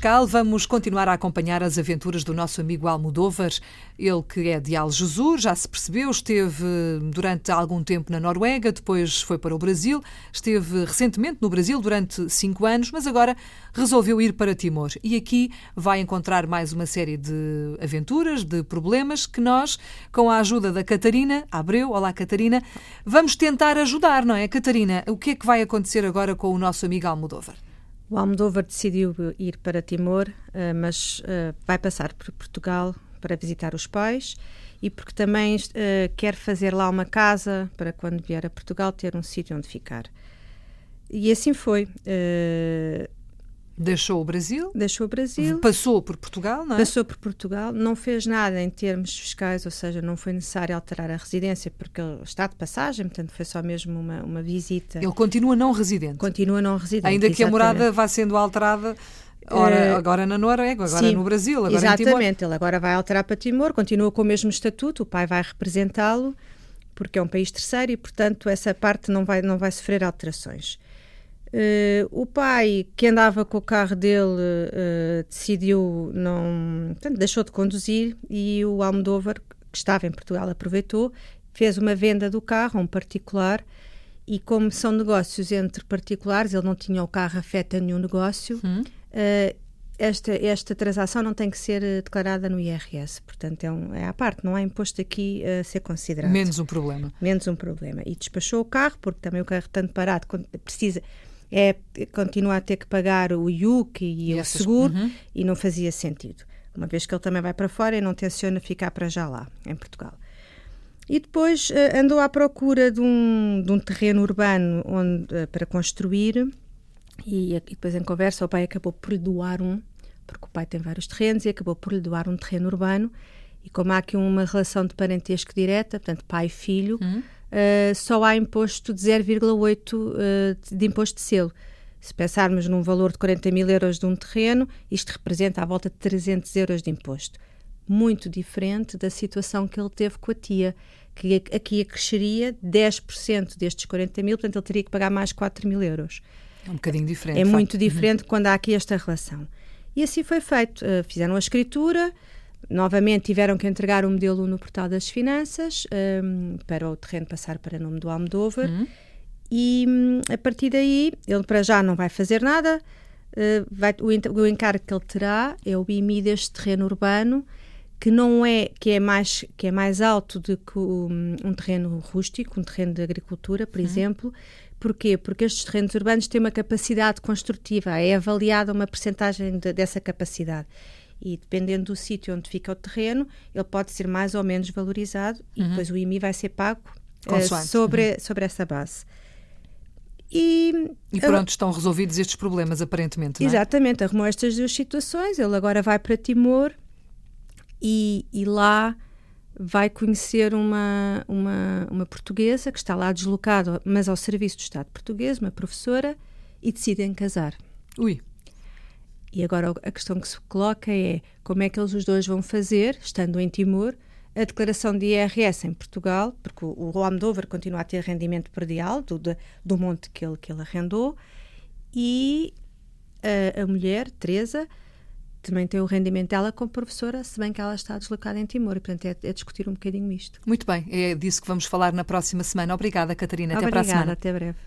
Pascal. Vamos continuar a acompanhar as aventuras do nosso amigo Almodóvar, ele que é de Algesur, já se percebeu, esteve durante algum tempo na Noruega, depois foi para o Brasil, esteve recentemente no Brasil durante cinco anos, mas agora resolveu ir para Timor. E aqui vai encontrar mais uma série de aventuras, de problemas que nós, com a ajuda da Catarina Abreu, olá Catarina, vamos tentar ajudar, não é? Catarina, o que é que vai acontecer agora com o nosso amigo Almodóvar? O Almodóvar decidiu ir para Timor, eh, mas eh, vai passar por Portugal para visitar os pais e porque também eh, quer fazer lá uma casa para quando vier a Portugal ter um sítio onde ficar. E assim foi. Deixou o Brasil? Deixou o Brasil. Passou por Portugal, não é? Passou por Portugal, não fez nada em termos fiscais, ou seja, não foi necessário alterar a residência porque ele está de passagem, portanto foi só mesmo uma, uma visita. Ele continua não residente? Continua não residente. Ainda que exatamente. a morada vá sendo alterada Ora, eh, agora na Noruega, agora Sim, no Brasil, agora Exatamente, ele agora vai alterar para Timor, continua com o mesmo estatuto, o pai vai representá-lo, porque é um país terceiro e, portanto, essa parte não vai, não vai sofrer alterações. Uh, o pai, que andava com o carro dele, uh, decidiu não. Portanto, deixou de conduzir e o Almodóvar, que estava em Portugal, aproveitou, fez uma venda do carro a um particular. E como são negócios entre particulares, ele não tinha o carro afeta a nenhum negócio. Hum. Uh, esta, esta transação não tem que ser declarada no IRS, portanto é, um, é à parte, não há imposto aqui a ser considerado. Menos um problema. Menos um problema. E despachou o carro, porque também o carro tanto parado precisa é continua a ter que pagar o IUC e, e o essas, seguro uhum. e não fazia sentido. Uma vez que ele também vai para fora e não tenciona ficar para já lá, em Portugal. E depois uh, andou à procura de um, de um terreno urbano onde, uh, para construir e, e, depois em conversa o pai acabou por lhe doar um, porque o pai tem vários terrenos e acabou por lhe doar um terreno urbano e como há aqui uma relação de parentesco direta, portanto pai e filho, uhum uh, só há imposto de 0,8 uh, de imposto de selo. Se pensarmos num valor de 40 mil euros de um terreno, isto representa à volta de 300 euros de imposto. Muito diferente da situação que ele teve com a tia, que aqui acresceria 10% destes 40 mil, portanto ele teria que pagar mais 4 mil euros. É um bocadinho diferente. É muito diferente uhum. quando há aqui esta relação. E assim foi feito. Uh, fizeram a escritura, Novamente tiveram que entregar o modelo no portal das finanças um, para o terreno passar para nome do Almodóvar uhum. e um, a partir daí ele para já não vai fazer nada. Uh, vai, o, o encargo que ele terá é o IMI deste terreno urbano que não é que é mais que é mais alto do que um, um terreno rústico, um terreno de agricultura, por uhum. exemplo. Porquê? Porque estes terrenos urbanos têm uma capacidade construtiva, é avaliada uma percentagem de, dessa capacidade e dependendo do sítio onde fica o terreno, ele pode ser mais ou menos valorizado e uhum. depois o IMI vai ser pago uh, sobre, uhum. sobre essa base. E, e pronto, uh, estão resolvidos estes problemas, aparentemente. Não é? Exatamente, arrumou estas duas situações. Ele agora vai para Timor e, e lá vai conhecer uma, uma, uma portuguesa que está lá deslocada, mas ao serviço do Estado português, uma professora, e decidem casar. Ui. E agora a questão que se coloca é como é que eles os dois vão fazer, estando em Timor, a declaração de IRS em Portugal, porque o, o Almodóvar continua a ter rendimento predial do, de, do monte que ele, que ele arrendou, e a, a mulher, Teresa, também tem o rendimento dela como professora, se bem que ela está deslocada em Timor, e portanto é, é, discutir um bocadinho isto. Muito bem, é disso que vamos falar na próxima semana. Obrigada, Catarina. Até Obrigada, para a semana. Até breve.